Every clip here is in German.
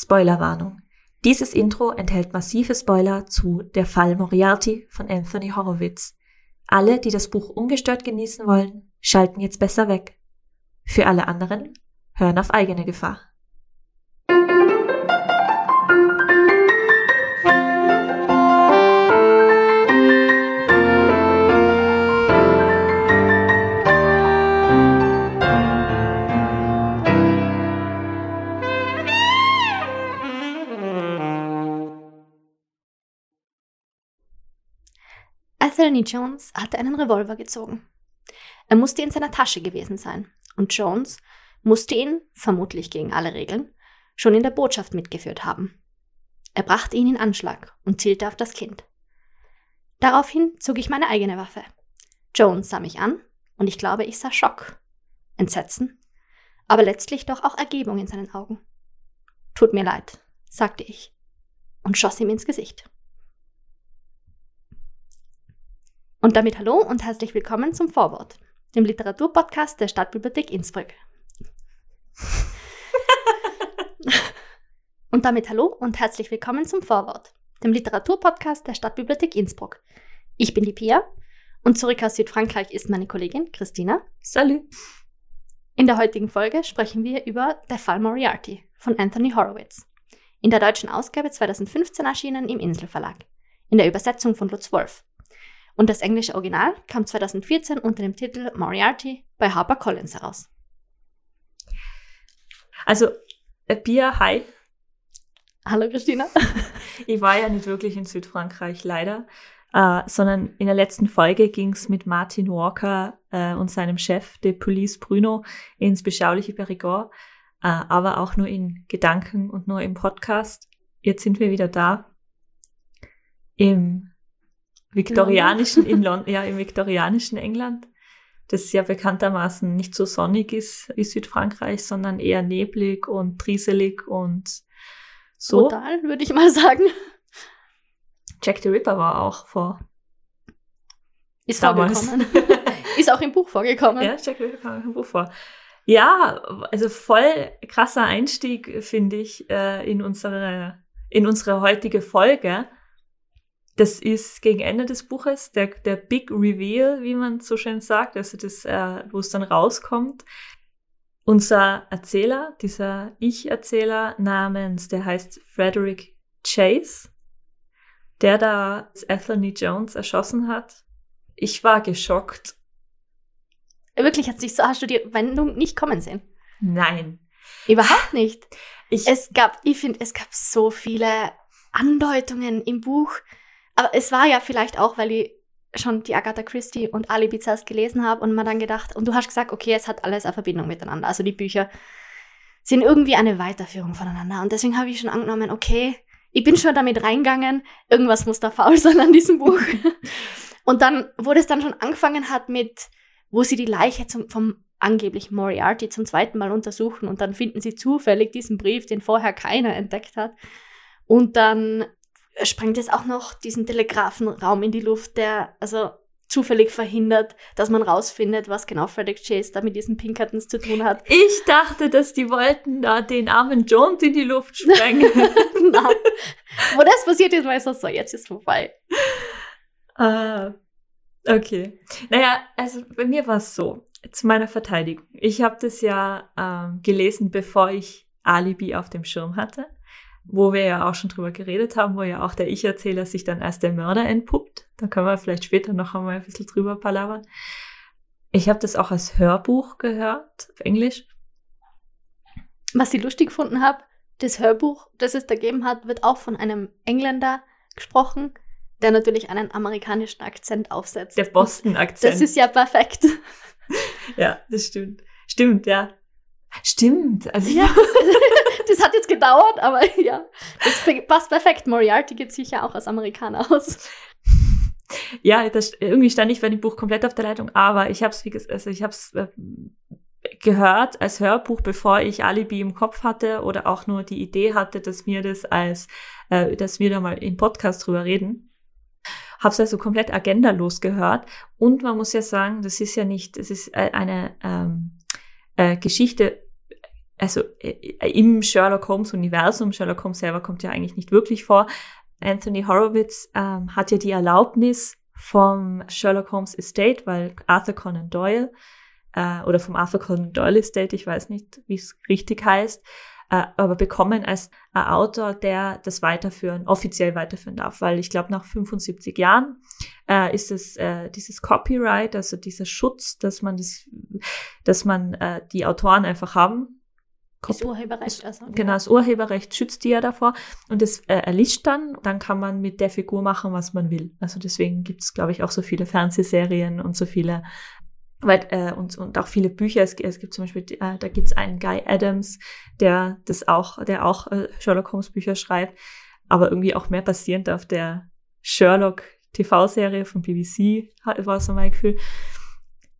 Spoilerwarnung. Dieses Intro enthält massive Spoiler zu Der Fall Moriarty von Anthony Horowitz. Alle, die das Buch ungestört genießen wollen, schalten jetzt besser weg. Für alle anderen, hören auf eigene Gefahr. Anthony Jones hatte einen Revolver gezogen. Er musste in seiner Tasche gewesen sein und Jones musste ihn, vermutlich gegen alle Regeln, schon in der Botschaft mitgeführt haben. Er brachte ihn in Anschlag und zielte auf das Kind. Daraufhin zog ich meine eigene Waffe. Jones sah mich an und ich glaube, ich sah Schock, Entsetzen, aber letztlich doch auch Ergebung in seinen Augen. Tut mir leid, sagte ich und schoss ihm ins Gesicht. Und damit hallo und herzlich willkommen zum Vorwort, dem Literaturpodcast der Stadtbibliothek Innsbruck. und damit hallo und herzlich willkommen zum Vorwort, dem Literaturpodcast der Stadtbibliothek Innsbruck. Ich bin die Pia und zurück aus Südfrankreich ist meine Kollegin Christina. Salut! In der heutigen Folge sprechen wir über Der Fall Moriarty von Anthony Horowitz. In der deutschen Ausgabe 2015 erschienen im Inselverlag. In der Übersetzung von Lutz Wolf. Und das englische Original kam 2014 unter dem Titel Moriarty bei HarperCollins heraus. Also, äh, Pia, hi. Hallo Christina. Ich war ja nicht wirklich in Südfrankreich, leider, äh, sondern in der letzten Folge ging es mit Martin Walker äh, und seinem Chef de Police Bruno ins beschauliche Perigord, äh, aber auch nur in Gedanken und nur im Podcast. Jetzt sind wir wieder da im viktorianischen in London, ja, im viktorianischen England, das ja bekanntermaßen nicht so sonnig ist wie Südfrankreich, sondern eher neblig und trieselig und so. Total, würde ich mal sagen. Jack the Ripper war auch vor. Ist damals. vorgekommen. ist auch im Buch vorgekommen. Ja, Jack the Ripper kam im Buch vor. Ja, also voll krasser Einstieg, finde ich, äh, in unsere, in unsere heutige Folge. Das ist gegen Ende des Buches der, der Big Reveal, wie man so schön sagt, also das, äh, wo es dann rauskommt. Unser Erzähler, dieser Ich-Erzähler namens, der heißt Frederick Chase, der da Anthony Jones erschossen hat. Ich war geschockt. Wirklich, hat sich so, hast du die Wendung nicht kommen sehen? Nein. Überhaupt nicht. Ich, es gab, ich finde, es gab so viele Andeutungen im Buch, aber es war ja vielleicht auch, weil ich schon die Agatha Christie und Alibi zuerst gelesen habe und man dann gedacht, und du hast gesagt, okay, es hat alles eine Verbindung miteinander. Also die Bücher sind irgendwie eine Weiterführung voneinander. Und deswegen habe ich schon angenommen, okay, ich bin schon damit reingegangen, irgendwas muss da faul sein an diesem Buch. und dann, wo das dann schon angefangen hat mit, wo sie die Leiche zum, vom angeblich Moriarty zum zweiten Mal untersuchen und dann finden sie zufällig diesen Brief, den vorher keiner entdeckt hat. Und dann sprengt es auch noch diesen Telegrafenraum in die Luft, der also zufällig verhindert, dass man rausfindet, was genau Frederick Chase da mit diesen Pinkertons zu tun hat. Ich dachte, dass die wollten da den armen Jones in die Luft sprengen. Nein. Wo das passiert ist, weiß er so, jetzt ist vorbei. Ah, okay. Naja, also bei mir war es so, zu meiner Verteidigung. Ich habe das ja ähm, gelesen, bevor ich Alibi auf dem Schirm hatte wo wir ja auch schon drüber geredet haben, wo ja auch der Ich-Erzähler sich dann als der Mörder entpuppt. Da können wir vielleicht später noch einmal ein bisschen drüber palabern. Ich habe das auch als Hörbuch gehört, auf Englisch. Was ich lustig gefunden habe, das Hörbuch, das es da gegeben hat, wird auch von einem Engländer gesprochen, der natürlich einen amerikanischen Akzent aufsetzt. Der Boston-Akzent. Das ist ja perfekt. ja, das stimmt. Stimmt, ja. Stimmt. Also ja, das hat jetzt gedauert, aber ja, das passt perfekt. Moriarty geht sicher auch als Amerikaner aus. Ja, das, irgendwie stand ich bei dem Buch komplett auf der Leitung, aber ich habe es, also habe es äh, gehört als Hörbuch, bevor ich Alibi im Kopf hatte oder auch nur die Idee hatte, dass wir das als, äh, dass wir da mal im Podcast drüber reden. Hab's also komplett agendalos gehört und man muss ja sagen, das ist ja nicht, das ist äh, eine ähm, äh, Geschichte also äh, im Sherlock Holmes Universum, Sherlock Holmes selber kommt ja eigentlich nicht wirklich vor. Anthony Horowitz ähm, hat ja die Erlaubnis vom Sherlock Holmes Estate, weil Arthur Conan Doyle äh, oder vom Arthur Conan Doyle Estate, ich weiß nicht, wie es richtig heißt, äh, aber bekommen als ein Autor, der das weiterführen, offiziell weiterführen darf, weil ich glaube, nach 75 Jahren äh, ist es äh, dieses Copyright, also dieser Schutz, dass man das, dass man äh, die Autoren einfach haben, das Urheberrecht, also. Genau, das Urheberrecht schützt die ja davor und es äh, erlischt dann, dann kann man mit der Figur machen, was man will. Also deswegen gibt es, glaube ich, auch so viele Fernsehserien und so viele weil, äh, und, und auch viele Bücher. Es, es gibt zum Beispiel, äh, da gibt es einen Guy Adams, der das auch, der auch äh, Sherlock Holmes Bücher schreibt, aber irgendwie auch mehr basierend auf der Sherlock TV-Serie von BBC, war so mein Gefühl.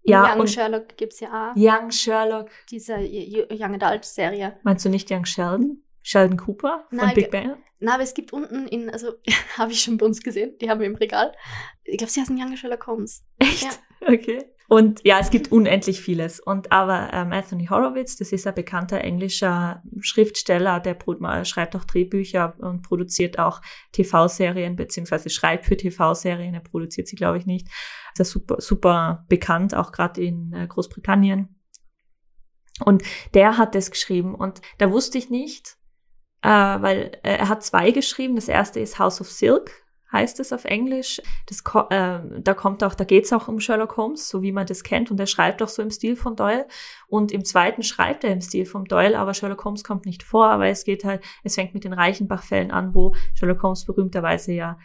Ja, Young Sherlock gibt's ja auch. Young Sherlock. Diese Young Adult Serie. Meinst du nicht Young Sheldon? Sheldon Cooper von Nein, Big Bang? Na, aber es gibt unten in, also habe ich schon bei uns gesehen, die haben wir im Regal. Ich glaube, sie heißen Young Sherlock Holmes. Echt? Ja. Okay. Und ja, es gibt unendlich vieles. Und aber ähm, Anthony Horowitz, das ist ein bekannter englischer Schriftsteller, der schreibt auch Drehbücher und produziert auch TV-Serien, beziehungsweise schreibt für TV-Serien. Er produziert sie, glaube ich, nicht. Ist ja super, super bekannt, auch gerade in äh, Großbritannien. Und der hat das geschrieben. Und da wusste ich nicht, äh, weil äh, er hat zwei geschrieben. Das erste ist House of Silk heißt es auf Englisch. Das, äh, da kommt auch, da geht's auch um Sherlock Holmes, so wie man das kennt. Und er schreibt auch so im Stil von Doyle. Und im zweiten schreibt er im Stil von Doyle, aber Sherlock Holmes kommt nicht vor, aber es geht halt, es fängt mit den Reichenbach-Fällen an, wo Sherlock Holmes berühmterweise ja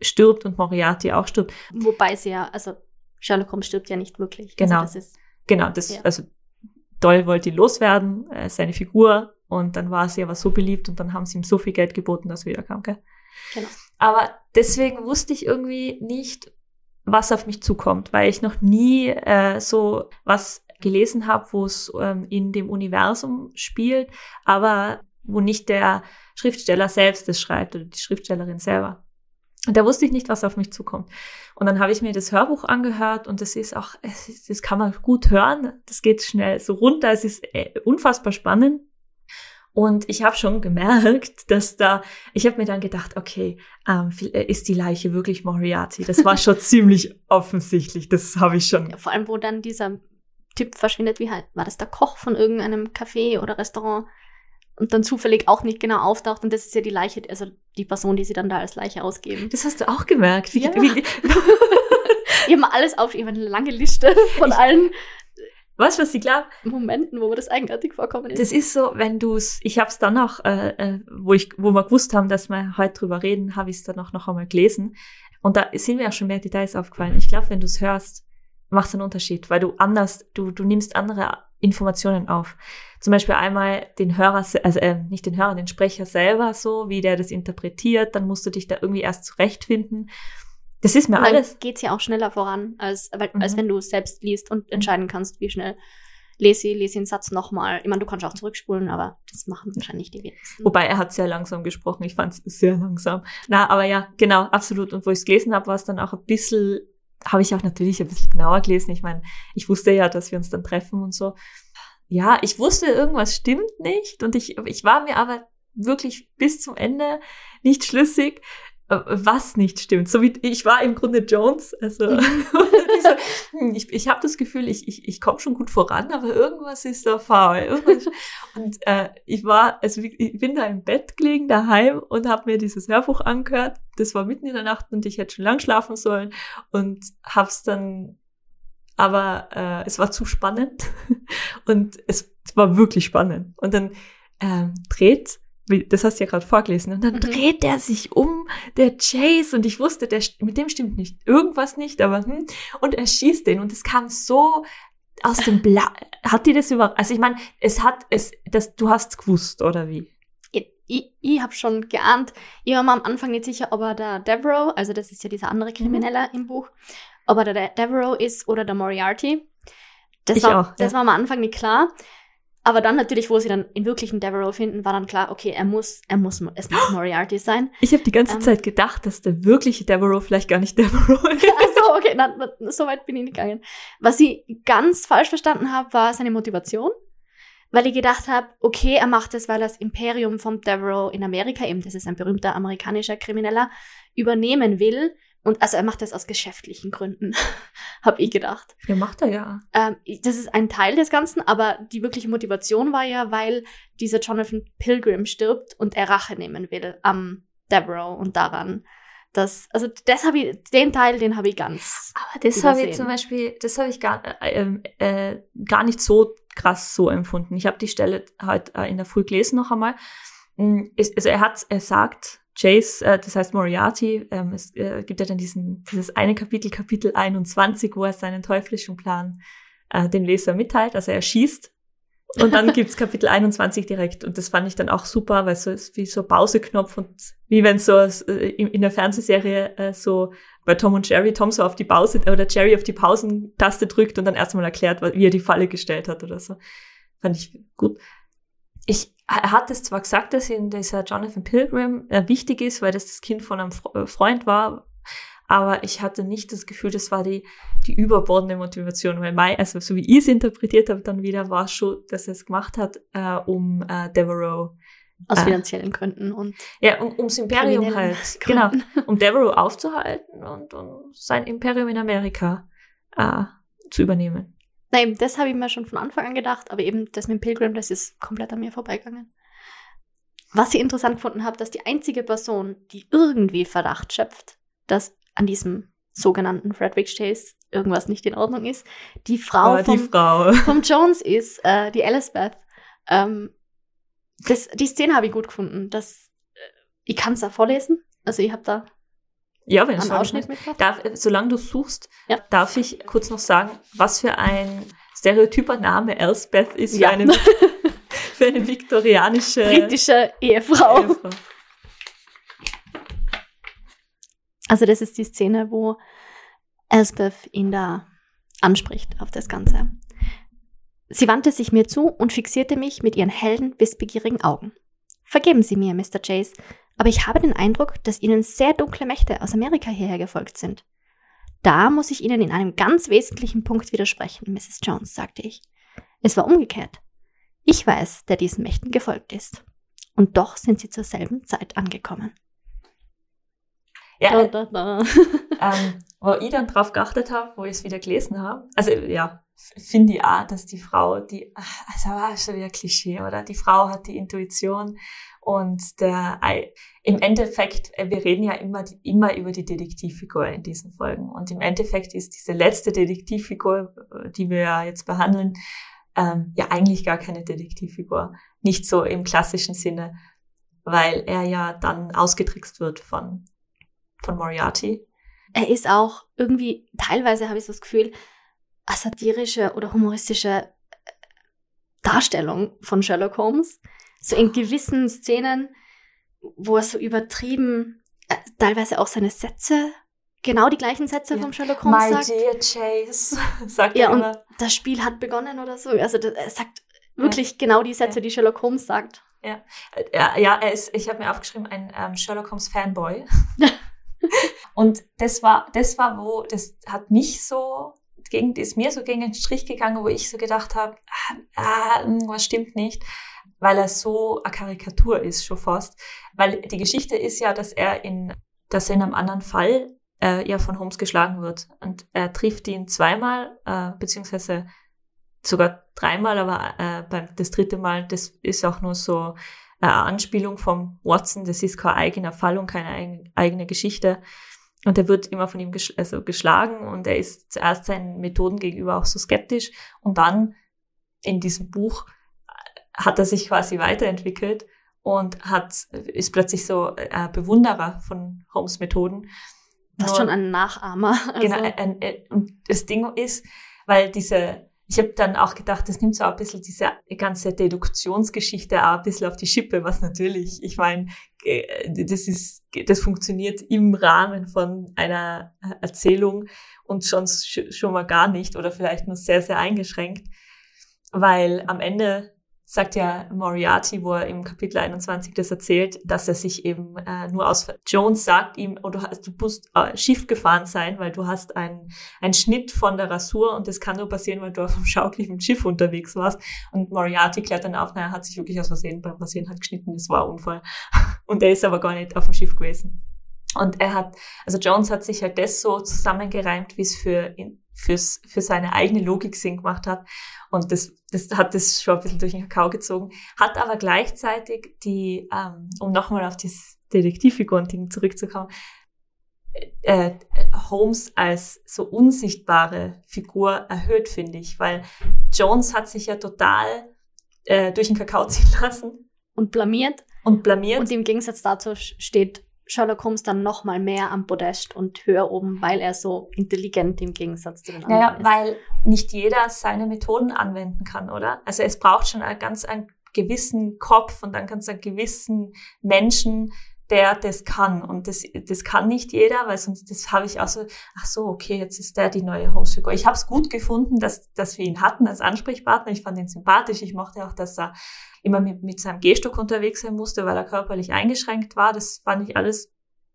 stirbt und Moriarty auch stirbt. Wobei sie ja, also Sherlock Holmes stirbt ja nicht wirklich. Also genau. Also das ist, genau, das, ja. also Doyle wollte ihn loswerden, äh, seine Figur, und dann war sie aber so beliebt und dann haben sie ihm so viel Geld geboten, dass er wieder kam, gell? Genau. Aber deswegen wusste ich irgendwie nicht, was auf mich zukommt, weil ich noch nie äh, so was gelesen habe, wo es ähm, in dem Universum spielt, aber wo nicht der Schriftsteller selbst es schreibt oder die Schriftstellerin selber. Und da wusste ich nicht, was auf mich zukommt. Und dann habe ich mir das Hörbuch angehört und das ist auch, das kann man gut hören. Das geht schnell so runter. Es ist äh, unfassbar spannend. Und ich habe schon gemerkt, dass da, ich habe mir dann gedacht, okay, ähm, äh, ist die Leiche wirklich Moriarty? Das war schon ziemlich offensichtlich, das habe ich schon. Ja, vor allem, wo dann dieser Typ verschwindet, wie halt, war das der Koch von irgendeinem Café oder Restaurant und dann zufällig auch nicht genau auftaucht und das ist ja die Leiche, also die Person, die sie dann da als Leiche ausgeben. Das hast du auch gemerkt. Wie, ja. wie, ich habe alles auf, ich habe eine lange Liste von ich, allen Weißt du, was ich glaube? Momenten, wo mir das eigenartig vorkommen ist. Das ist so, wenn du es, ich habe es dann auch, äh, äh, wo ich, wo wir gewusst haben, dass wir heute drüber reden, habe ich es dann auch noch einmal gelesen. Und da sind mir auch schon mehr Details aufgefallen. Ich glaube, wenn du es hörst, macht es einen Unterschied, weil du anders, du, du nimmst andere Informationen auf. Zum Beispiel einmal den Hörer, also äh, nicht den Hörer, den Sprecher selber so, wie der das interpretiert, dann musst du dich da irgendwie erst zurechtfinden. Das ist mir und alles. Geht es ja auch schneller voran, als, mhm. als wenn du es selbst liest und entscheiden kannst, wie schnell. Lese, lese den Satz nochmal. Ich meine, du kannst auch zurückspulen, aber das machen wahrscheinlich die wenigsten. Wobei er hat sehr langsam gesprochen. Ich fand es sehr langsam. Na, aber ja, genau, absolut. Und wo ich es gelesen habe, war es dann auch ein bisschen, habe ich auch natürlich ein bisschen genauer gelesen. Ich meine, ich wusste ja, dass wir uns dann treffen und so. Ja, ich wusste, irgendwas stimmt nicht. Und ich, ich war mir aber wirklich bis zum Ende nicht schlüssig, was nicht stimmt. So wie ich war im Grunde Jones. Also mhm. hm, ich, ich habe das Gefühl, ich, ich, ich komme schon gut voran, aber irgendwas ist da faul. und äh, ich war, also ich bin da im Bett gelegen daheim und habe mir dieses Hörbuch angehört. Das war mitten in der Nacht und ich hätte schon lang schlafen sollen und hab's dann aber äh, es war zu spannend und es, es war wirklich spannend. Und dann ähm, dreht das hast du ja gerade vorgelesen. Und dann mhm. dreht der sich um, der Chase, und ich wusste, der, mit dem stimmt nicht irgendwas nicht, aber hm, und er schießt den und es kam so aus dem Bla. Hat dir das über, also ich meine, es hat, es, das, du hast gewusst, oder wie? Ich, ich, ich habe schon geahnt. Ich war mir am Anfang nicht sicher, ob er der Devereaux, also das ist ja dieser andere mhm. Krimineller mhm. im Buch, ob er der Devereaux ist oder der Moriarty. Das, ich war, auch, das war am Anfang nicht klar. Aber dann natürlich, wo sie dann in wirklichen Devereaux finden, war dann klar, okay, er muss, er muss, es muss Moriarty sein. Ich habe die ganze ähm, Zeit gedacht, dass der wirkliche Devereaux vielleicht gar nicht Devereaux ist. Achso, okay, na, na, so weit bin ich nicht gegangen. Was ich ganz falsch verstanden habe, war seine Motivation. weil ich gedacht habe, okay, er macht das, weil er das Imperium vom Devereaux in Amerika, eben das ist ein berühmter amerikanischer Krimineller, übernehmen will. Und also er macht das aus geschäftlichen Gründen, habe ich gedacht. Ja, macht er ja. Ähm, das ist ein Teil des Ganzen, aber die wirkliche Motivation war ja, weil dieser Jonathan Pilgrim stirbt und er Rache nehmen will am Devereaux und daran, dass, also das habe ich, den Teil, den habe ich ganz. Aber das habe ich zum Beispiel, das habe ich gar, äh, äh, gar nicht so krass so empfunden. Ich habe die Stelle halt äh, in der Früh gelesen noch einmal. Mm, also er hat, er sagt, Chase, äh, das heißt Moriarty, ähm, es äh, gibt ja dann diesen, dieses eine Kapitel, Kapitel 21, wo er seinen teuflischen Plan äh, dem Leser mitteilt. Also er schießt und dann gibt's Kapitel 21 direkt. Und das fand ich dann auch super, weil so ist wie so Pauseknopf und wie wenn so äh, in der Fernsehserie äh, so bei Tom und Jerry Tom so auf die Pause oder Jerry auf die Pausentaste drückt und dann erstmal erklärt, wie er die Falle gestellt hat oder so. Fand ich gut. Ich, er hat es zwar gesagt, dass in dieser Jonathan Pilgrim äh, wichtig ist, weil das das Kind von einem äh, Freund war, aber ich hatte nicht das Gefühl, das war die, die überbordende Motivation, weil mein, also so wie ich es interpretiert habe, dann wieder war es schon, dass er es gemacht hat, äh, um äh, Devereaux aus äh, finanziellen Gründen und ja, um, ums Imperium halt, genau, Gründen. genau, um Devereaux aufzuhalten und um sein Imperium in Amerika äh, zu übernehmen. Nein, das habe ich mir schon von Anfang an gedacht, aber eben das mit dem Pilgrim, das ist komplett an mir vorbeigegangen. Was ich interessant gefunden habe, dass die einzige Person, die irgendwie Verdacht schöpft, dass an diesem sogenannten Frederick Chase irgendwas nicht in Ordnung ist, die Frau, oh, vom, die Frau. vom Jones ist, äh, die Elizabeth. Ähm, das, die Szene habe ich gut gefunden. Das, äh, ich kann es da vorlesen. Also ich habe da ja, wenn einen Ausschnitt. Darf, solange du suchst, ja. darf ich kurz noch sagen, was für ein stereotyper Name Elspeth ist ja. für, eine, für eine viktorianische britische Ehefrau. Ehefrau. Also das ist die Szene, wo Elspeth ihn da anspricht auf das Ganze. Sie wandte sich mir zu und fixierte mich mit ihren hellen, wissbegierigen Augen. Vergeben Sie mir, Mr. Chase, aber ich habe den Eindruck, dass Ihnen sehr dunkle Mächte aus Amerika hierher gefolgt sind. Da muss ich Ihnen in einem ganz wesentlichen Punkt widersprechen, Mrs. Jones, sagte ich. Es war umgekehrt. Ich weiß, der diesen Mächten gefolgt ist. Und doch sind sie zur selben Zeit angekommen. Ja, da, da, da. ähm, wo ich dann drauf geachtet habe, wo ich es wieder gelesen habe, also ja, finde ich auch, dass die Frau, die, also war schon wieder Klischee, oder? Die Frau hat die Intuition und der, im Endeffekt, äh, wir reden ja immer, immer über die Detektivfigur in diesen Folgen. Und im Endeffekt ist diese letzte Detektivfigur, äh, die wir ja jetzt behandeln, ähm, ja eigentlich gar keine Detektivfigur. Nicht so im klassischen Sinne, weil er ja dann ausgetrickst wird von von Moriarty. Er ist auch irgendwie, teilweise habe ich so das Gefühl, eine satirische oder humoristische äh, Darstellung von Sherlock Holmes. So in gewissen Szenen, wo er so übertrieben, äh, teilweise auch seine Sätze, genau die gleichen Sätze ja. vom Sherlock Holmes My sagt. My dear Chase, sagt ja, er immer. und das Spiel hat begonnen oder so. Also er sagt wirklich ja. genau die Sätze, die Sherlock Holmes sagt. Ja, ja, ja er ist, ich habe mir aufgeschrieben, ein ähm, Sherlock Holmes Fanboy. Und das war, das war wo, das hat mich so gegen, ist mir so gegen den Strich gegangen, wo ich so gedacht habe, ah, ah, was stimmt nicht, weil er so eine Karikatur ist schon fast. Weil die Geschichte ist ja, dass er in, dass er in einem anderen Fall äh, ja von Holmes geschlagen wird und er trifft ihn zweimal, äh, beziehungsweise sogar dreimal, aber äh, beim das dritte Mal, das ist auch nur so eine Anspielung vom Watson, das ist kein eigener Fall und keine eigene Geschichte. Und er wird immer von ihm ges also geschlagen und er ist zuerst seinen Methoden gegenüber auch so skeptisch und dann in diesem Buch hat er sich quasi weiterentwickelt und hat, ist plötzlich so äh, Bewunderer von Holmes Methoden. Das ist schon ein Nachahmer. Also. Genau, ein, ein, und das Ding ist, weil diese ich habe dann auch gedacht, das nimmt so ein bisschen diese ganze Deduktionsgeschichte auch ein bisschen auf die Schippe, was natürlich, ich meine, äh, das ist, das funktioniert im Rahmen von einer Erzählung und schon, schon mal gar nicht oder vielleicht nur sehr, sehr eingeschränkt, weil am Ende sagt ja Moriarty, wo er im Kapitel 21 das erzählt, dass er sich eben äh, nur aus Jones sagt ihm, oh, du, hast, du musst äh, Schiff gefahren sein, weil du hast einen, einen Schnitt von der Rasur und das kann nur passieren, weil du auf einem schaukligen Schiff unterwegs warst. Und Moriarty klärt dann auf, naja, er hat sich wirklich aus Versehen beim Rasieren hat geschnitten, das war Unfall. Und er ist aber gar nicht auf dem Schiff gewesen. Und er hat, also Jones hat sich halt das so zusammengereimt, wie es für, fürs, für seine eigene Logik Sinn gemacht hat. Und das, das hat das schon ein bisschen durch den Kakao gezogen. Hat aber gleichzeitig die, ähm, um nochmal auf das Detektivfiguren-Ding zurückzukommen, äh, Holmes als so unsichtbare Figur erhöht, finde ich, weil Jones hat sich ja total äh, durch den Kakao ziehen lassen. Und blamiert. Und blamiert. Und im Gegensatz dazu steht Sherlock Holmes dann noch mal mehr am Podest und höher oben, weil er so intelligent im Gegensatz zu den anderen naja, ist. weil nicht jeder seine Methoden anwenden kann, oder? Also es braucht schon einen ganz einen gewissen Kopf und dann ganz einen gewissen Menschen, der das kann. Und das, das kann nicht jeder, weil sonst das habe ich auch so, ach so, okay, jetzt ist der die neue Holmes-Figur. Ich habe es gut gefunden, dass, dass wir ihn hatten als Ansprechpartner. Ich fand ihn sympathisch. Ich mochte auch, dass er immer mit, mit seinem Gehstock unterwegs sein musste, weil er körperlich eingeschränkt war. Das fand ich alles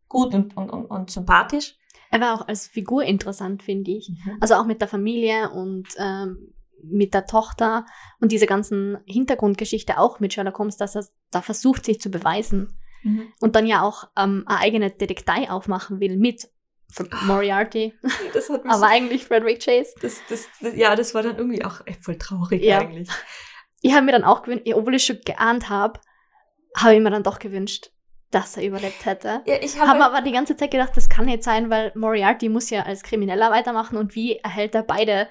gut und, und, und, und sympathisch. Er war auch als Figur interessant, finde ich. Mhm. Also auch mit der Familie und ähm, mit der Tochter und diese ganzen Hintergrundgeschichte auch mit Sherlock Holmes, dass er da versucht, sich zu beweisen. Mhm. Und dann ja auch ähm, eine eigene Detektei aufmachen will mit Moriarty. Aber so eigentlich Frederick Chase. Das, das, das, ja, das war dann irgendwie auch echt voll traurig ja. eigentlich. Ich habe mir dann auch gewünscht, obwohl ich schon geahnt habe, habe ich mir dann doch gewünscht, dass er überlebt hätte. Ja, ich habe hab aber die ganze Zeit gedacht, das kann nicht sein, weil Moriarty muss ja als Krimineller weitermachen und wie erhält er beide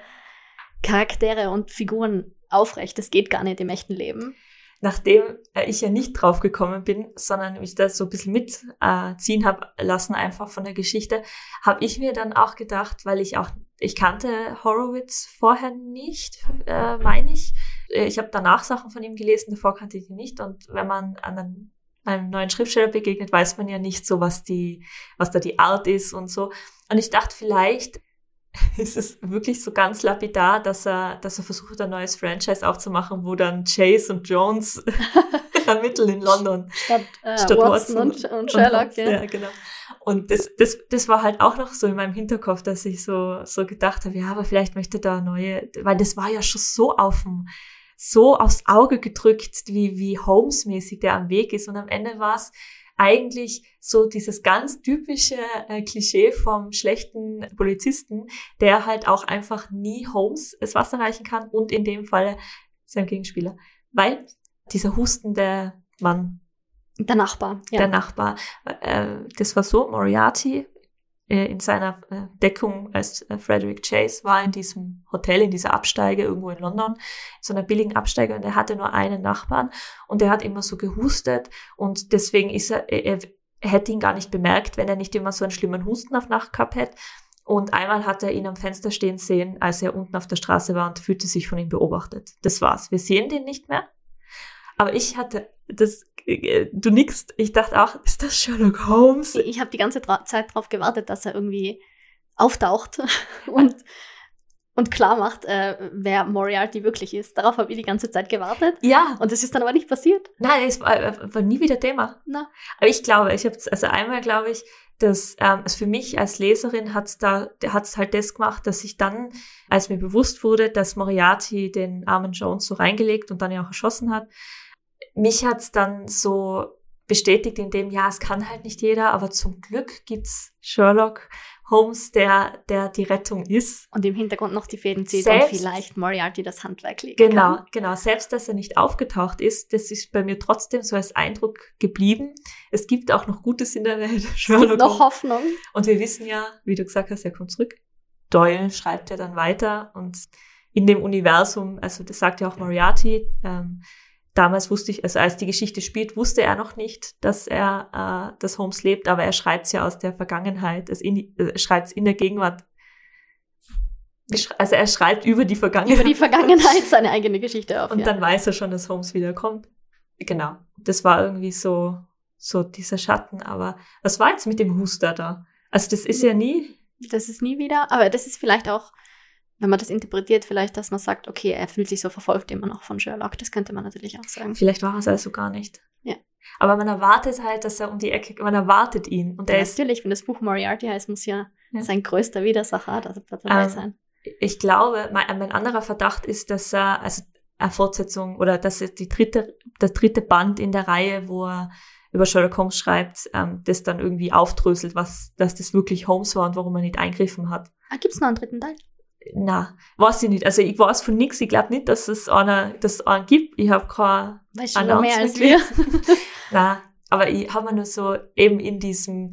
Charaktere und Figuren aufrecht? Das geht gar nicht im echten Leben nachdem äh, ich ja nicht drauf gekommen bin, sondern mich da so ein bisschen mitziehen äh, habe lassen einfach von der Geschichte, habe ich mir dann auch gedacht, weil ich auch, ich kannte Horowitz vorher nicht, äh, meine ich. Ich habe danach Sachen von ihm gelesen, davor kannte ich ihn nicht. Und wenn man an einen, einem neuen Schriftsteller begegnet, weiß man ja nicht so, was die, was da die Art ist und so. Und ich dachte, vielleicht ist es wirklich so ganz lapidar, dass er, dass er versucht, ein neues Franchise aufzumachen, wo dann Chase und Jones ermitteln in London. Statt, äh, Statt Watson, Watson und, und, Sherlock, und, ja. ja. genau. Und das, das, das war halt auch noch so in meinem Hinterkopf, dass ich so, so gedacht habe, ja, aber vielleicht möchte da neue, weil das war ja schon so auf dem, so aufs Auge gedrückt, wie, wie Holmes-mäßig der am Weg ist. Und am Ende war es eigentlich so dieses ganz typische äh, Klischee vom schlechten Polizisten, der halt auch einfach nie Holmes das Wasser reichen kann und in dem Fall sein Gegenspieler. Weil dieser hustende Mann. Der Nachbar, ja. Der Nachbar. Äh, das war so, Moriarty äh, in seiner äh, Deckung als äh, Frederick Chase war in diesem Hotel, in dieser Absteige irgendwo in London, so einer billigen Absteige und er hatte nur einen Nachbarn und der hat immer so gehustet und deswegen ist er, er, er hätte ihn gar nicht bemerkt, wenn er nicht immer so einen schlimmen Husten auf Nacht gehabt hätte. Und einmal hat er ihn am Fenster stehen sehen, als er unten auf der Straße war und fühlte sich von ihm beobachtet. Das war's. Wir sehen den nicht mehr. Aber ich hatte das, äh, du nickst, ich dachte auch, ist das Sherlock Holmes? Ich habe die ganze Zeit darauf gewartet, dass er irgendwie auftaucht und, und klar macht, äh, wer Moriarty wirklich ist. Darauf habe ich die ganze Zeit gewartet. Ja. Und es ist dann aber nicht passiert. Nein, es war, äh, war nie wieder Thema. Na. Aber ich glaube, ich habe also einmal glaube ich, dass ähm, also für mich als Leserin hat's da hat's halt das gemacht, dass ich dann, als mir bewusst wurde, dass Moriarty den armen Jones so reingelegt und dann ja auch erschossen hat, mich hat's dann so bestätigt in dem, ja, es kann halt nicht jeder, aber zum Glück gibt's Sherlock Holmes, der, der die Rettung ist. Und im Hintergrund noch die Fäden zieht selbst, und vielleicht Moriarty das Handwerk legen Genau, kann. genau. Selbst, dass er nicht aufgetaucht ist, das ist bei mir trotzdem so als Eindruck geblieben. Es gibt auch noch Gutes in der Welt. Sherlock es gibt noch Hoffnung. Und wir wissen ja, wie du gesagt hast, er kommt zurück. Doyle schreibt ja dann weiter und in dem Universum, also das sagt ja auch Moriarty, ähm, damals wusste ich, also als die Geschichte spielt, wusste er noch nicht, dass er, äh, dass Holmes lebt, aber er schreibt es ja aus der Vergangenheit, es in, äh, schreibt es in der Gegenwart. Also er schreibt über die Vergangenheit. Über die Vergangenheit seine eigene Geschichte auf. Und ja. dann weiß er schon, dass Holmes wiederkommt. Genau. Das war irgendwie so, so dieser Schatten. Aber was war jetzt mit dem Huster da? Also das ist ja nie. Das ist nie wieder, aber das ist vielleicht auch wenn man das interpretiert, vielleicht, dass man sagt, okay, er fühlt sich so verfolgt immer noch von Sherlock. Das könnte man natürlich auch sagen. Vielleicht war es also gar nicht. Ja. Aber man erwartet halt, dass er um die Ecke, man erwartet ihn. Und er ja, ist, natürlich, wenn das Buch Moriarty heißt, muss ja, Ja. sein größter Widersacher da dabei Ähm, sein. ich glaube, mein, mein anderer Verdacht ist, dass er, also eine Fortsetzung oder dass es die dritte, der dritte Band in der Reihe, wo er über Sherlock Holmes schreibt, ähm, das dann irgendwie aufdröselt, was, dass das wirklich Holmes war und warum er nicht eingriffen hat. Ah, gibt's noch einen dritten Teil? Na, weiß ich nicht. Also ich weiß von nix. Ich glaube nicht, dass es einer, dass es einen gibt. Ich habe kein Weißt du mehr als wir? Na, aber ich habe mir nur so eben in diesem,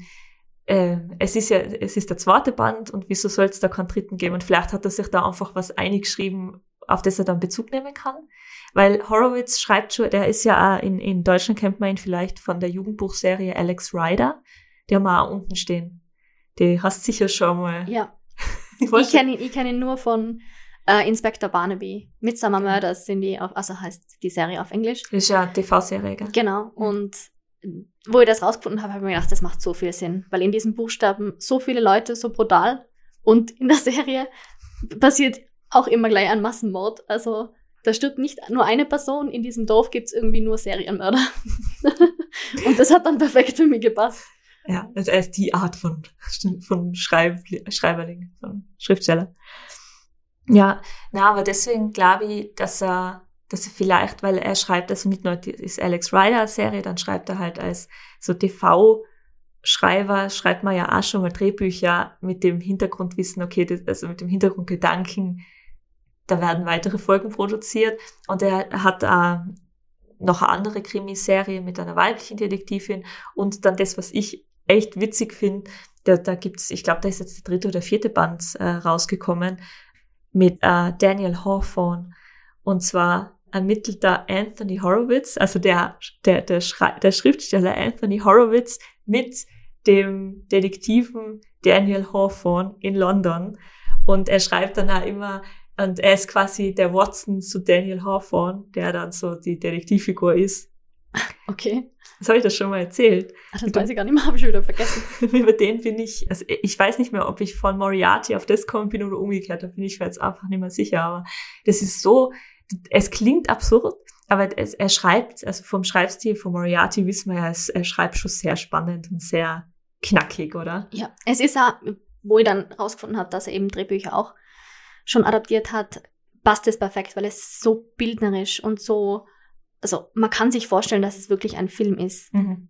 äh, es ist ja, es ist der zweite Band und wieso soll es da keinen dritten geben? Und vielleicht hat er sich da einfach was eingeschrieben, auf das er dann Bezug nehmen kann. Weil Horowitz schreibt schon, der ist ja auch in, in Deutschland kennt man ihn vielleicht von der Jugendbuchserie Alex Rider. Die haben wir auch unten stehen. Die hast sicher schon mal. ja. Ich kenne ihn, ich kenn ihn nur von äh, Inspector Barnaby. Midsummer Murders sind die auf, also heißt die Serie auf Englisch. Ist ja TV-Serie, gell? Genau. Und wo ich das rausgefunden habe, habe ich mir gedacht, das macht so viel Sinn. Weil in diesen Buchstaben so viele Leute so brutal und in der Serie passiert auch immer gleich ein Massenmord. Also da stirbt nicht nur eine Person, in diesem Dorf gibt es irgendwie nur Serienmörder. und das hat dann perfekt für mich gepasst. Ja, also er ist die Art von, von Schreib, Schreiberling, von Schriftsteller. Ja, na, aber deswegen glaube ich, dass er, dass er vielleicht, weil er schreibt, also die ist Alex Rider Serie, dann schreibt er halt als so TV-Schreiber, schreibt man ja auch schon mal Drehbücher mit dem Hintergrundwissen, okay, das, also mit dem Hintergrundgedanken, da werden weitere Folgen produziert und er hat äh, noch eine andere Krimiserie mit einer weiblichen Detektivin und dann das, was ich echt witzig finde, da, da gibt's, ich glaube, da ist jetzt der dritte oder vierte Band äh, rausgekommen mit äh, Daniel Hawthorne und zwar ermittelt da Anthony Horowitz, also der, der, der, Schrei der Schriftsteller Anthony Horowitz mit dem Detektiven Daniel Hawthorne in London und er schreibt dann auch immer, und er ist quasi der Watson zu Daniel Hawthorne, der dann so die Detektivfigur ist. Okay. Das habe ich das schon mal erzählt. Ah, Das weiß ich gar nicht mehr, habe ich schon wieder vergessen. Über den bin ich, also ich weiß nicht mehr, ob ich von Moriarty auf das gekommen bin oder umgekehrt, da bin ich mir jetzt einfach nicht mehr sicher, aber das ist so, es klingt absurd, aber es, er schreibt, also vom Schreibstil von Moriarty wissen wir ja, es, er schreibt schon sehr spannend und sehr knackig, oder? Ja, es ist auch, wo ich dann rausgefunden habe, dass er eben Drehbücher auch schon adaptiert hat, passt es perfekt, weil es so bildnerisch und so, also man kann sich vorstellen, dass es wirklich ein Film ist, Mhm.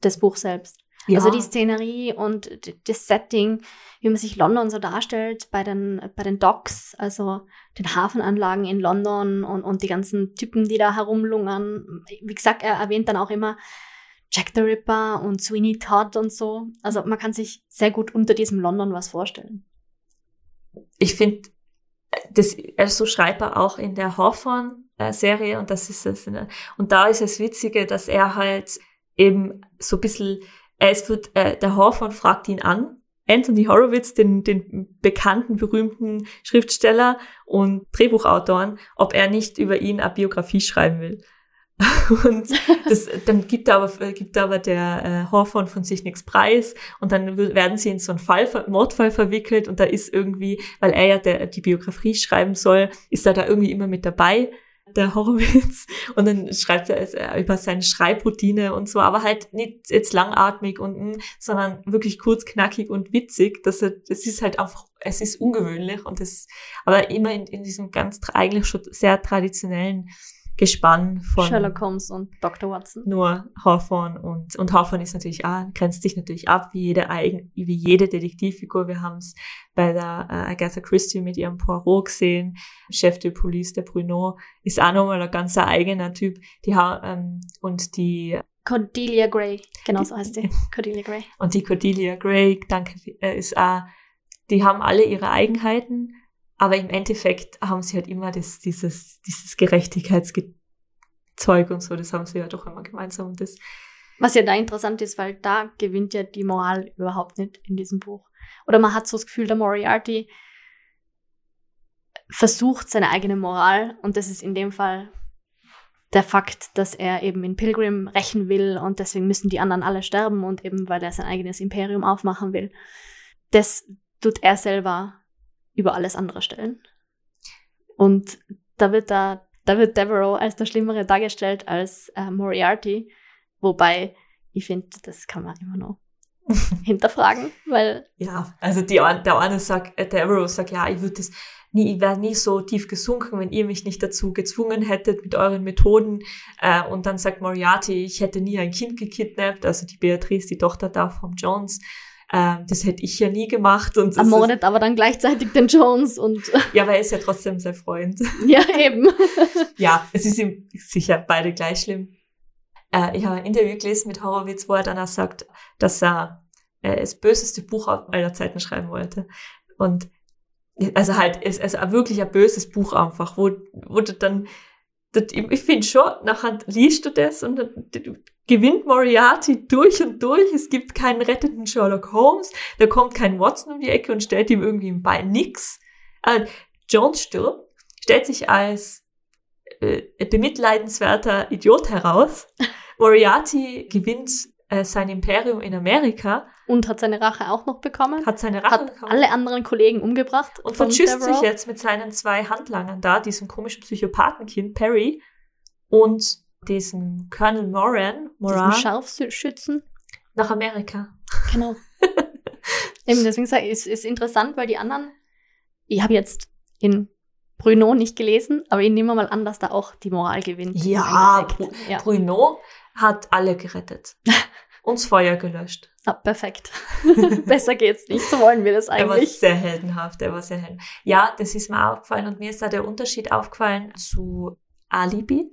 das Buch selbst. Ja. Also die Szenerie und das Setting, wie man sich London so darstellt bei den, bei den Docks, also den Hafenanlagen in London und, und die ganzen Typen, die da herumlungern. Wie gesagt, er erwähnt dann auch immer Jack the Ripper und Sweeney Todd und so. Also man kann sich sehr gut unter diesem London was vorstellen. ich finde, das, also so schreibt er auch in der Hawthorne-Serie und das ist es. Ne? Und da ist es Witzige, dass er halt eben so ein bisschen, er ist, wird, äh, der Hawthorne fragt ihn an, Anthony Horowitz, den, den bekannten, berühmten Schriftsteller und Drehbuchautoren, ob er nicht über ihn eine Biografie schreiben will. Und das, dann gibt aber, gibt aber der äh, Hawthorne von sich nichts preis und dann werden sie in so einen Fall, Mordfall verwickelt und da ist irgendwie, weil er ja der, die Biografie schreiben soll, ist er da irgendwie immer mit dabei, der Horowitz. Und dann schreibt er äh, über seine Schreibroutine und so, aber halt nicht jetzt langatmig und, sondern wirklich kurz, knackig und witzig. Das, das ist halt einfach, es ist ungewöhnlich und das, aber immer in, in diesem ganz, eigentlich schon sehr traditionellen Gespann von Sherlock Holmes und Dr. Watson. nur Hawthorne und, und Hawthorne ist natürlich auch, grenzt sich natürlich ab, wie jede eigen, wie jede Detektivfigur. Wir haben es bei der äh, Agatha Christie mit ihrem Poirot gesehen. Chef de Police, der Bruno, ist auch nochmal ein ganz eigener Typ. Die ha ähm, und die, Cordelia Gray, genau so heißt sie. Cordelia Gray. und die Cordelia Gray, danke, äh, ist auch, die haben alle ihre Eigenheiten, aber im Endeffekt haben sie halt immer das, dieses, dieses Gerechtigkeitszeug und so, das haben sie ja doch immer gemeinsam und das, Was ja da interessant ist, weil da gewinnt ja die Moral überhaupt nicht in diesem Buch. Oder man hat so das Gefühl, der Moriarty versucht seine eigene Moral und das ist in dem Fall der Fakt, dass er eben in Pilgrim rächen will und deswegen müssen die anderen alle sterben und eben weil er sein eigenes Imperium aufmachen will. Das tut er selber über alles andere stellen. Und da wird da, da wird Devereaux als der Schlimmere dargestellt als äh, Moriarty. Wobei, ich finde, das kann man immer noch hinterfragen, weil. Ja, also die, der eine sagt, äh, Devereaux sagt, ja, ich würde das nie, ich wäre nie so tief gesunken, wenn ihr mich nicht dazu gezwungen hättet mit euren Methoden. Äh, und dann sagt Moriarty, ich hätte nie ein Kind gekidnappt, also die Beatrice, die Tochter da vom Jones. Äh, das hätte ich ja nie gemacht. Und Ermordet aber dann gleichzeitig den Jones und. ja, aber er ist ja trotzdem sein Freund. ja, eben. ja, es ist ihm sicher beide gleich schlimm. Äh, ich habe ein Interview gelesen mit Horowitz, wo er dann auch sagt, dass er äh, das böseste Buch aller Zeiten schreiben wollte. Und also halt, es ist wirklich ein böses Buch einfach, wo, wo du dann, das, ich finde schon, nachher liest du das und dann gewinnt Moriarty durch und durch. Es gibt keinen rettenden Sherlock Holmes, da kommt kein Watson um die Ecke und stellt ihm irgendwie im Bein nix. Äh, Jones stirbt, stellt sich als äh, bemitleidenswerter Idiot heraus. Moriarty gewinnt äh, sein Imperium in Amerika. Und hat seine Rache auch noch bekommen. Hat seine Rache hat bekommen. alle anderen Kollegen umgebracht. Und verschüsst sich jetzt mit seinen zwei Handlangern da, diesem komischen Psychopathenkind Perry und diesem Colonel Moran, Moran diesem Scharfschützen. Nach Amerika. Genau. Eben deswegen sage ich, es ist interessant, weil die anderen, ich habe jetzt in Bruno nicht gelesen, aber ich nehme mal an, dass da auch die Moral gewinnt. Ja, ja. Bruno hat alle gerettet. Uns Feuer gelöscht. Ah, perfekt. Besser geht's nicht. So wollen wir das eigentlich. Er war sehr heldenhaft. Er war sehr heldenhaft. Ja, das ist mir aufgefallen und mir ist da der Unterschied aufgefallen zu Alibi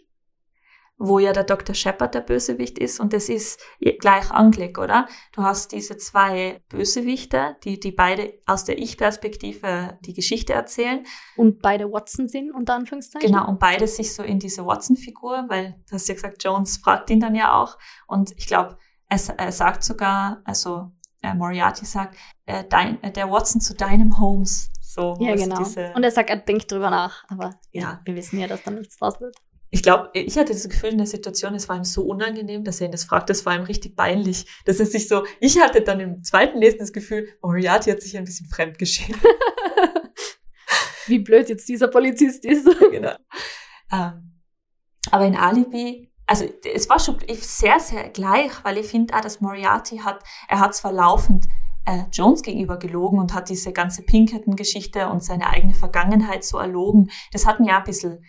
wo ja der Dr. Shepard der Bösewicht ist und das ist gleich Anglik, oder? Du hast diese zwei Bösewichte, die, die beide aus der Ich-Perspektive die Geschichte erzählen. Und beide Watson sind, unter Anführungszeichen. Genau, und beide sich so in diese Watson-Figur, weil du hast ja gesagt, Jones fragt ihn dann ja auch und ich glaube, er, er sagt sogar, also äh, Moriarty sagt, äh, dein, äh, der Watson zu deinem Holmes. So, ja, genau. und er sagt, er denkt drüber nach, aber ja, wir wissen ja, dass da nichts draus wird ich glaube, ich hatte das Gefühl in der Situation, es war ihm so unangenehm, dass er ihn das fragt, das war ihm richtig peinlich. Dass er sich so, ich hatte dann im zweiten Lesen das Gefühl, Moriarty hat sich ein bisschen fremdgeschehen. Wie blöd jetzt dieser Polizist ist. genau. Ähm, aber in Alibi, also es war schon sehr, sehr gleich, weil ich finde auch, dass Moriarty hat, er hat zwar laufend äh, Jones gegenüber gelogen und hat diese ganze Pinkerton-Geschichte und seine eigene Vergangenheit so erlogen. Das hat mir auch ein bisschen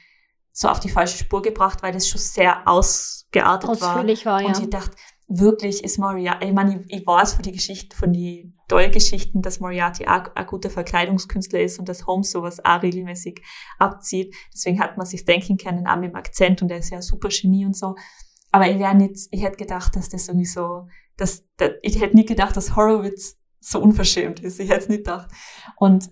so auf die falsche Spur gebracht, weil das schon sehr ausgeartet Ausführlich war. war ja. Und ich dachte, wirklich ist Moriarty, ich meine, ich, ich weiß von die Geschichten, von die Doll-Geschichten, dass Moriarty auch ein guter Verkleidungskünstler ist und dass Holmes sowas auch regelmäßig abzieht. Deswegen hat man sich denken können, auch mit dem Akzent und er ist ja ein super Genie und so. Aber ich wäre nicht, ich hätte gedacht, dass das irgendwie so, dass, dass ich hätte nie gedacht, dass Horowitz so unverschämt ist. Ich hätte es nicht gedacht. Und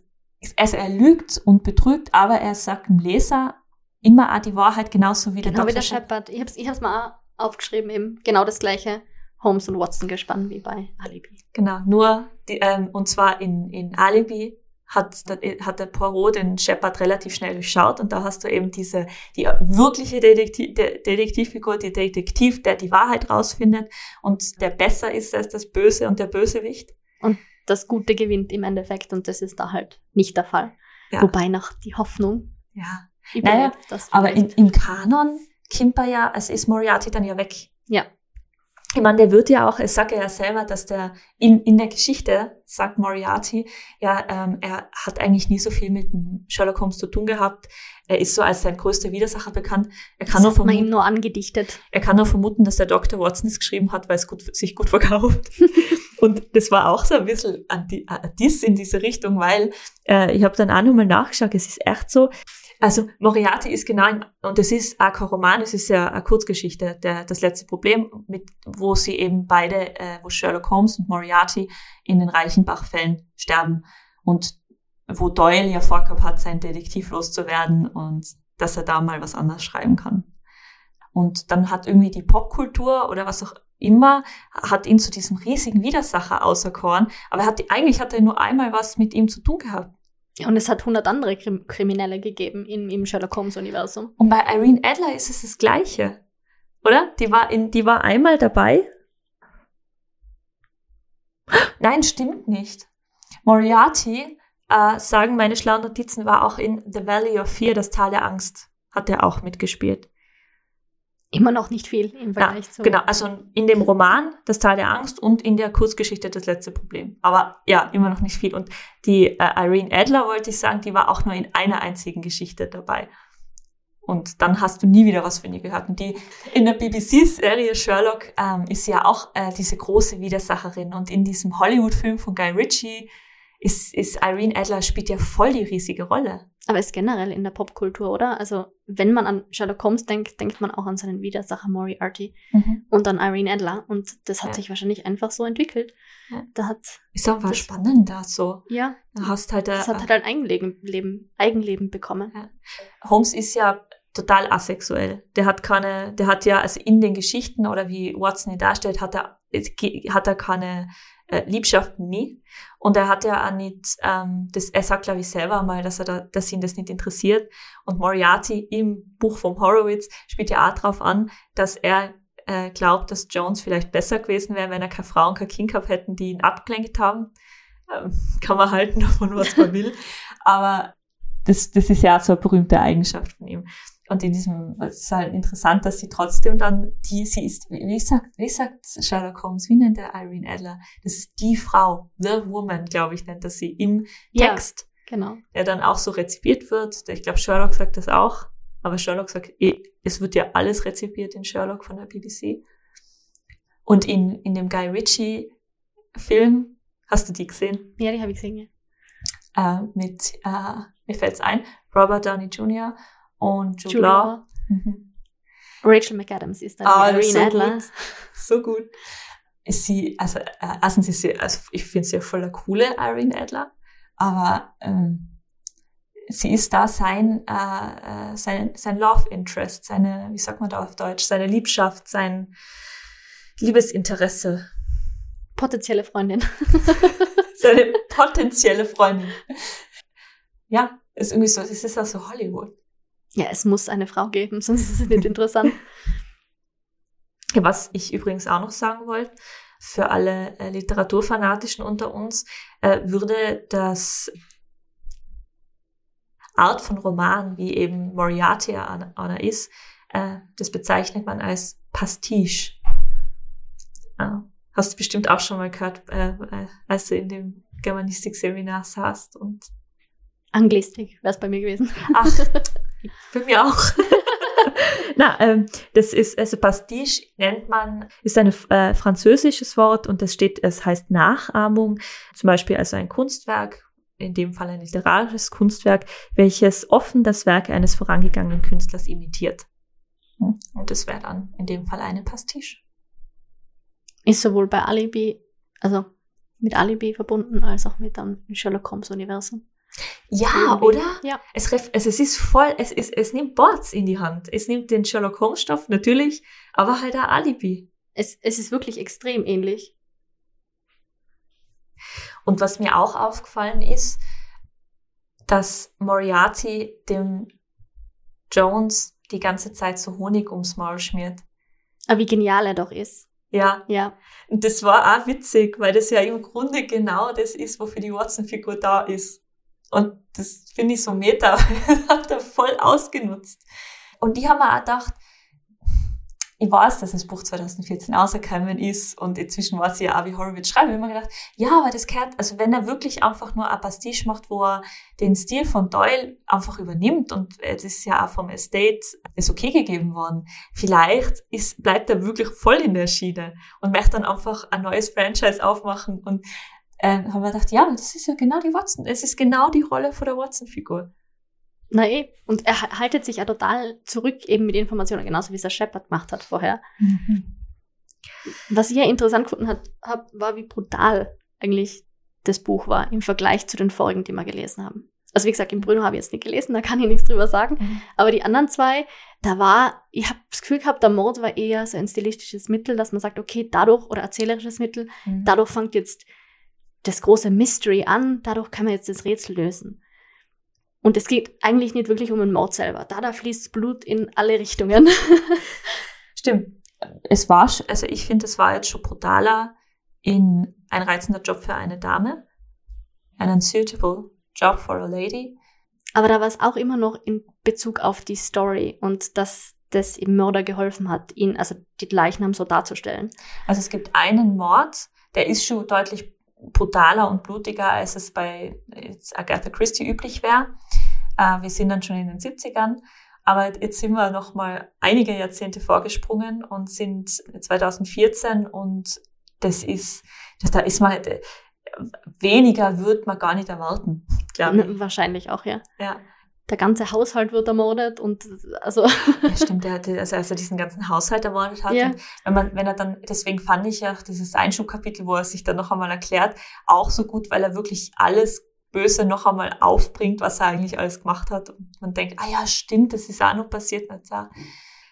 also er lügt und betrügt, aber er sagt dem Leser, immer auch die Wahrheit, genauso wie der Genau Dr. wie der Shepard. Ich habe es ich hab's mal aufgeschrieben, eben genau das gleiche. Holmes und Watson gespannt wie bei Alibi. Genau, nur, die, ähm, und zwar in, in Alibi hat, hat der Poirot den Shepard relativ schnell durchschaut und da hast du eben diese, die wirkliche Detektiv, Detektivfigur, die Detektiv, der die Wahrheit rausfindet und der besser ist als das Böse und der Bösewicht. Und das Gute gewinnt im Endeffekt und das ist da halt nicht der Fall. Ja. Wobei noch die Hoffnung ja. Naja, aber in, im Kanon Kimper ja, also ist Moriarty dann ja weg. Ja. Ich meine, der wird ja auch, es sagt er ja selber, dass der in, in der Geschichte, sagt Moriarty, ja, ähm, er hat eigentlich nie so viel mit Sherlock Holmes zu tun gehabt. Er ist so als sein größter Widersacher bekannt. Er kann das nur vermuten, man ihm nur angedichtet. Er kann nur vermuten, dass der Dr. Watson es geschrieben hat, weil es gut, sich gut verkauft. Und das war auch so ein bisschen ein Diss in diese Richtung, weil äh, ich habe dann auch nochmal nachgeschaut, es ist echt so, also Moriarty ist genau, und es ist auch kein Roman, es ist ja eine Kurzgeschichte, der, das letzte Problem, mit, wo sie eben beide, äh, wo Sherlock Holmes und Moriarty in den Reichenbach-Fällen sterben und wo Doyle ja vorgehabt hat, sein Detektiv loszuwerden und dass er da mal was anderes schreiben kann. Und dann hat irgendwie die Popkultur oder was auch immer, hat ihn zu diesem riesigen Widersacher auserkoren, aber er hat, eigentlich hat er nur einmal was mit ihm zu tun gehabt. Und es hat hundert andere Krim Kriminelle gegeben im, im Sherlock Holmes-Universum. Und bei Irene Adler ist es das Gleiche. Oder? Die war, in, die war einmal dabei. Nein, stimmt nicht. Moriarty äh, sagen, meine schlauen Notizen war auch in The Valley of Fear, das Tal der Angst, hat er auch mitgespielt. Immer noch nicht viel im Vergleich ja, zu. Genau, also in dem Roman Das Tal der Angst und in der Kurzgeschichte Das letzte Problem. Aber ja, immer noch nicht viel. Und die äh, Irene Adler, wollte ich sagen, die war auch nur in einer einzigen Geschichte dabei. Und dann hast du nie wieder was von ihr gehört. Und die in der BBC-Serie Sherlock ähm, ist ja auch äh, diese große Widersacherin. Und in diesem Hollywood-Film von Guy Ritchie ist, ist Irene Adler spielt ja voll die riesige Rolle. Aber ist generell in der Popkultur, oder? Also, wenn man an Sherlock Holmes denkt, denkt man auch an seinen Widersacher Moriarty mhm. und an Irene Adler. Und das hat ja. sich wahrscheinlich einfach so entwickelt. Ja. Da hat. Ist auch was spannend da so. Ja. Du hast halt, das hat halt ein Eigenleben, Eigenleben bekommen. Ja. Holmes ist ja total asexuell. Der hat keine, der hat ja, also in den Geschichten oder wie Watson ihn darstellt, hat er, hat er keine äh, Liebschaften nie. Und er hat ja auch nicht, ähm, das, er sagt glaube ich selber mal, dass er da, dass ihn das nicht interessiert. Und Moriarty im Buch vom Horowitz spielt ja auch drauf an, dass er äh, glaubt, dass Jones vielleicht besser gewesen wäre, wenn er keine Frau und kein Kind gehabt hätten, die ihn abgelenkt haben. Ähm, kann man halten davon, was man will. Aber das, das ist ja auch so eine berühmte Eigenschaft von ihm. Und in diesem, es ist halt interessant, dass sie trotzdem dann, die, sie ist, wie sagt, wie sagt Sherlock Holmes, wie nennt er Irene Adler? Das ist die Frau, the woman, glaube ich, nennt das sie im Text. Ja, genau. Der dann auch so rezipiert wird. Ich glaube, Sherlock sagt das auch. Aber Sherlock sagt, eh, es wird ja alles rezipiert in Sherlock von der BBC. Und in, in dem Guy Ritchie Film, hast du die gesehen? Ja, die habe ich gesehen, ja. Äh, mit, äh, mir fällt's ein, Robert Downey Jr und Jude, Jude Law. Mhm. Rachel McAdams ist dann ah, Irene so Adler. Gut. So gut. Sie, also äh, erstens ist sie, also ich finde sie ja voller coole Irene Adler, aber ähm, sie ist da sein, äh, äh, sein, sein Love Interest, seine, wie sagt man da auf Deutsch, seine Liebschaft, sein Liebesinteresse. Potenzielle Freundin. seine potenzielle Freundin. Ja, ist irgendwie so, es ist auch so Hollywood. Ja, es muss eine Frau geben, sonst ist es nicht interessant. Was ich übrigens auch noch sagen wollte, für alle äh, Literaturfanatischen unter uns, äh, würde das Art von Roman, wie eben Moriarty einer ist, äh, das bezeichnet man als Pastiche. Hast du bestimmt auch schon mal gehört, äh, äh, als du in dem Germanistik-Seminar saßt und Anglistik wäre es bei mir gewesen. Ach, Bei mir auch. Na, ähm, das ist, also Pastiche nennt man, ist ein äh, französisches Wort und das steht, es heißt Nachahmung, zum Beispiel also ein Kunstwerk, in dem Fall ein literarisches Kunstwerk, welches offen das Werk eines vorangegangenen Künstlers imitiert. Hm. Und das wäre dann in dem Fall eine Pastiche. Ist sowohl bei Alibi, also mit Alibi verbunden, als auch mit dem Sherlock Holmes Universum. Ja, Irgendwie. oder? Ja. Es, also es ist voll, es, ist, es nimmt Boards in die Hand. Es nimmt den Sherlock Holmes Stoff natürlich, aber halt ein Alibi. Es, es ist wirklich extrem ähnlich. Und was mir auch aufgefallen ist, dass Moriarty dem Jones die ganze Zeit so Honig ums Maul schmiert. Aber wie genial er doch ist. Ja. Ja. Und das war auch witzig, weil das ja im Grunde genau das ist, wofür die Watson-Figur da ist. Und das finde ich so meta, hat er voll ausgenutzt. Und die haben mir auch gedacht, ich weiß, dass das Buch 2014 rausgekommen ist und inzwischen weiß ich ja auch, wie Horowitz schreibt. Ich habe mir gedacht, ja, aber das gehört, also wenn er wirklich einfach nur ein Pastiche macht, wo er den Stil von Doyle einfach übernimmt und es ist ja auch vom Estate ist okay gegeben worden, vielleicht ist, bleibt er wirklich voll in der Schiene und möchte dann einfach ein neues Franchise aufmachen und ähm, haben wir gedacht, ja, das ist ja genau die Watson. Es ist genau die Rolle von der Watson-Figur. Na eh. Und er haltet sich ja total zurück eben mit Informationen, genauso wie es der Shepard gemacht hat vorher. Mhm. Was ich ja interessant gefunden habe, war, wie brutal eigentlich das Buch war im Vergleich zu den vorigen, die wir gelesen haben. Also wie gesagt, im Bruno habe ich jetzt nicht gelesen, da kann ich nichts drüber sagen. Mhm. Aber die anderen zwei, da war, ich habe das Gefühl gehabt, der Mord war eher so ein stilistisches Mittel, dass man sagt, okay, dadurch, oder erzählerisches Mittel, mhm. dadurch fängt jetzt das große Mystery an, dadurch kann man jetzt das Rätsel lösen. Und es geht eigentlich nicht wirklich um den Mord selber. Da, da fließt Blut in alle Richtungen. Stimmt. Es war, also ich finde, es war jetzt schon brutaler in ein reizender Job für eine Dame. Ein unsuitable Job for a Lady. Aber da war es auch immer noch in Bezug auf die Story und dass das im Mörder geholfen hat, ihn, also die Leichnam so darzustellen. Also es gibt einen Mord, der ist schon deutlich brutaler und blutiger, als es bei Agatha Christie üblich wäre. Äh, wir sind dann schon in den 70ern. Aber jetzt sind wir noch mal einige Jahrzehnte vorgesprungen und sind 2014 und das ist, das, da ist man, äh, weniger wird man gar nicht erwarten, glaube ich. Wahrscheinlich auch, ja. Ja. Der ganze Haushalt wird ermordet und also. Ja, stimmt, der, also als er diesen ganzen Haushalt ermordet hat. Ja. wenn man, wenn er dann, deswegen fand ich ja dieses Einschubkapitel, wo er sich dann noch einmal erklärt, auch so gut, weil er wirklich alles Böse noch einmal aufbringt, was er eigentlich alles gemacht hat. Und man denkt, ah ja, stimmt, das ist auch noch passiert.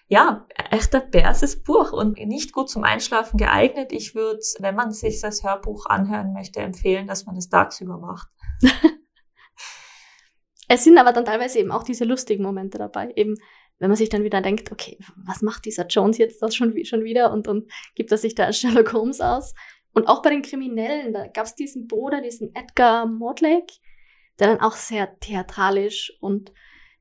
Ja, echter Bärses Buch und nicht gut zum Einschlafen geeignet. Ich würde, wenn man sich das Hörbuch anhören möchte, empfehlen, dass man es tagsüber macht. es sind aber dann teilweise eben auch diese lustigen Momente dabei. Eben, wenn man sich dann wieder denkt, okay, was macht dieser Jones jetzt das schon, schon wieder und, und gibt er sich da als Sherlock Holmes aus? Und auch bei den Kriminellen, da gab es diesen Bruder, diesen Edgar Mortlake, der dann auch sehr theatralisch und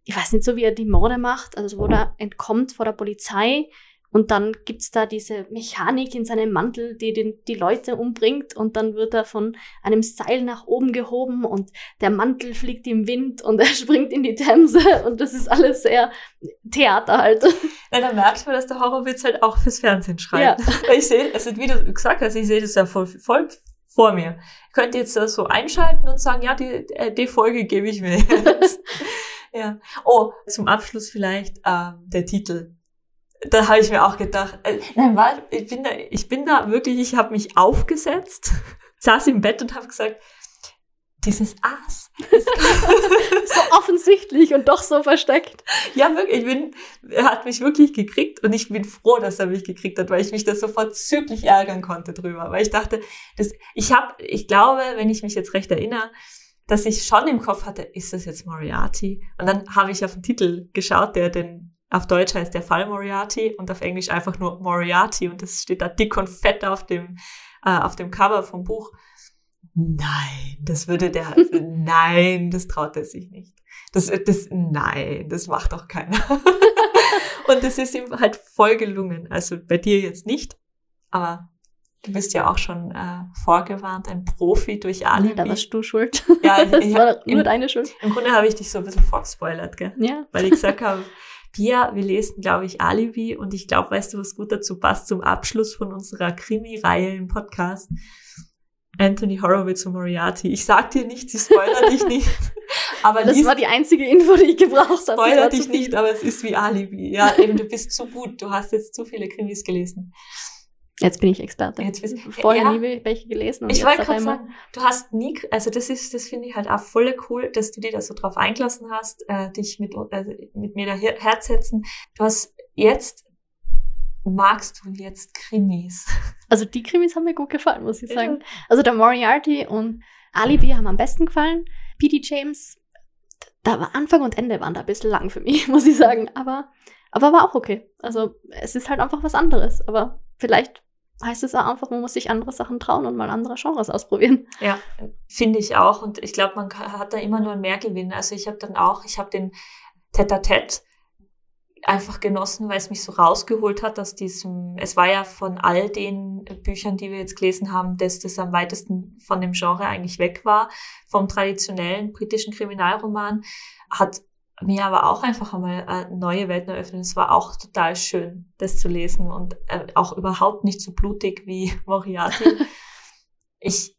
ich weiß nicht so, wie er die Morde macht, also wo er entkommt vor der Polizei und dann gibt's da diese Mechanik in seinem Mantel, die den, die Leute umbringt und dann wird er von einem Seil nach oben gehoben und der Mantel fliegt im Wind und er springt in die Themse und das ist alles sehr Theater halt. Ja, da merkt man, dass der Horrorwitz halt auch fürs Fernsehen schreibt. Ja. Ich sehe, also wie du gesagt hast, ich sehe das ja voll, voll vor mir. Ich könnte jetzt das so einschalten und sagen, ja, die, äh, die Folge gebe ich mir jetzt. ja. Oh, zum Abschluss vielleicht ähm, der Titel da habe ich mir auch gedacht, äh, nein, war, ich bin da, ich bin da wirklich, ich habe mich aufgesetzt, saß im Bett und habe gesagt, dieses Aas. so offensichtlich und doch so versteckt. Ja, wirklich, ich bin, er hat mich wirklich gekriegt und ich bin froh, dass er mich gekriegt hat, weil ich mich da sofort zügig ärgern konnte drüber, weil ich dachte, das, ich habe, ich glaube, wenn ich mich jetzt recht erinnere, dass ich schon im Kopf hatte, ist das jetzt Moriarty? Und dann habe ich auf den Titel geschaut, der den auf Deutsch heißt der Fall Moriarty und auf Englisch einfach nur Moriarty und das steht da dick und fett auf dem, äh, auf dem Cover vom Buch. Nein, das würde der, nein, das traut er sich nicht. Das, das, nein, das macht doch keiner. und das ist ihm halt voll gelungen. Also bei dir jetzt nicht, aber du bist ja auch schon äh, vorgewarnt, ein Profi durch Alibi. Ja, da warst du schuld. Ja, das ich, war nur deine Schuld. Im Grunde habe ich dich so ein bisschen vorgespoilert, gell? Ja. Weil ich gesagt habe, Pia, wir lesen, glaube ich, Alibi und ich glaube, weißt du, was gut dazu passt zum Abschluss von unserer Krimi-Reihe im Podcast? Anthony Horowitz und Moriarty. Ich sag dir nicht, sie spoilert dich nicht. Aber das war die einzige Info, die ich gebraucht habe. Spoilert dich nicht, aber es ist wie Alibi. Ja, eben, du bist zu gut. Du hast jetzt zu viele Krimis gelesen. Jetzt bin ich Experte. Jetzt bist, Vorher ja, nie welche gelesen. Und ich wollte gerade sagen, du hast nie, also das ist, das finde ich halt auch voll cool, dass du dir da so drauf eingelassen hast, äh, dich mit, äh, mit mir da hersetzen. Du hast jetzt, magst du jetzt Krimis? Also die Krimis haben mir gut gefallen, muss ich sagen. Also der Moriarty und Alibi haben am besten gefallen. P.D. James, da war Anfang und Ende waren da ein bisschen lang für mich, muss ich sagen. Aber, aber war auch okay. Also es ist halt einfach was anderes. Aber vielleicht heißt es auch einfach, man muss sich andere Sachen trauen und mal andere Genres ausprobieren. Ja, finde ich auch. Und ich glaube, man hat da immer nur einen Mehrgewinn. Also ich habe dann auch, ich habe den Tete-a-Tete einfach genossen, weil es mich so rausgeholt hat aus diesem, es war ja von all den Büchern, die wir jetzt gelesen haben, dass das am weitesten von dem Genre eigentlich weg war, vom traditionellen britischen Kriminalroman, hat mir aber auch einfach einmal eine neue Welten eröffnet. Es war auch total schön, das zu lesen und äh, auch überhaupt nicht so blutig wie Moriarty. ich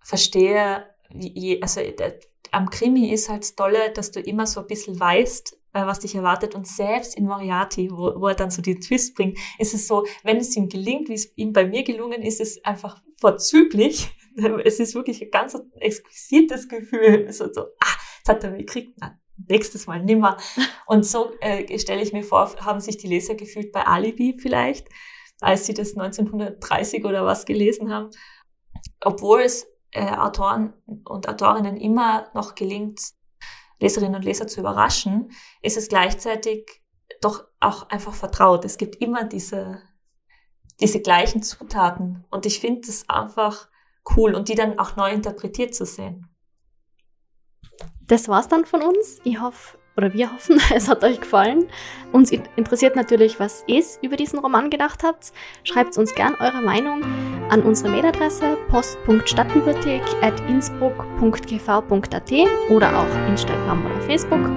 verstehe, wie, also der, am Krimi ist halt das Tolle, dass du immer so ein bisschen weißt, äh, was dich erwartet. Und selbst in Moriarty, wo, wo er dann so die Twist bringt, ist es so, wenn es ihm gelingt, wie es ihm bei mir gelungen ist, ist es einfach vorzüglich. Es ist wirklich ein ganz exquisites Gefühl. So, so ah, jetzt hat er mich gekriegt. Nein, nächstes Mal nimmer. Und so äh, stelle ich mir vor, haben sich die Leser gefühlt bei Alibi vielleicht, als sie das 1930 oder was gelesen haben. Obwohl es äh, Autoren und Autorinnen immer noch gelingt, Leserinnen und Leser zu überraschen, ist es gleichzeitig doch auch einfach vertraut. Es gibt immer diese, diese gleichen Zutaten. Und ich finde es einfach cool und die dann auch neu interpretiert zu sehen. Das war's dann von uns. Ich hoffe, oder wir hoffen, es hat euch gefallen. Uns interessiert natürlich, was ihr über diesen Roman gedacht habt. Schreibt uns gern eure Meinung an unsere Mailadresse post.stadtbibliothek.innsbruck.gv.at oder auch Instagram oder Facebook.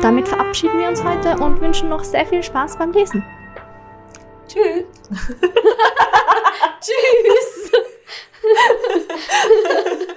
Damit verabschieden wir uns heute und wünschen noch sehr viel Spaß beim Lesen. Tschüss. Tschüss. Tschüss.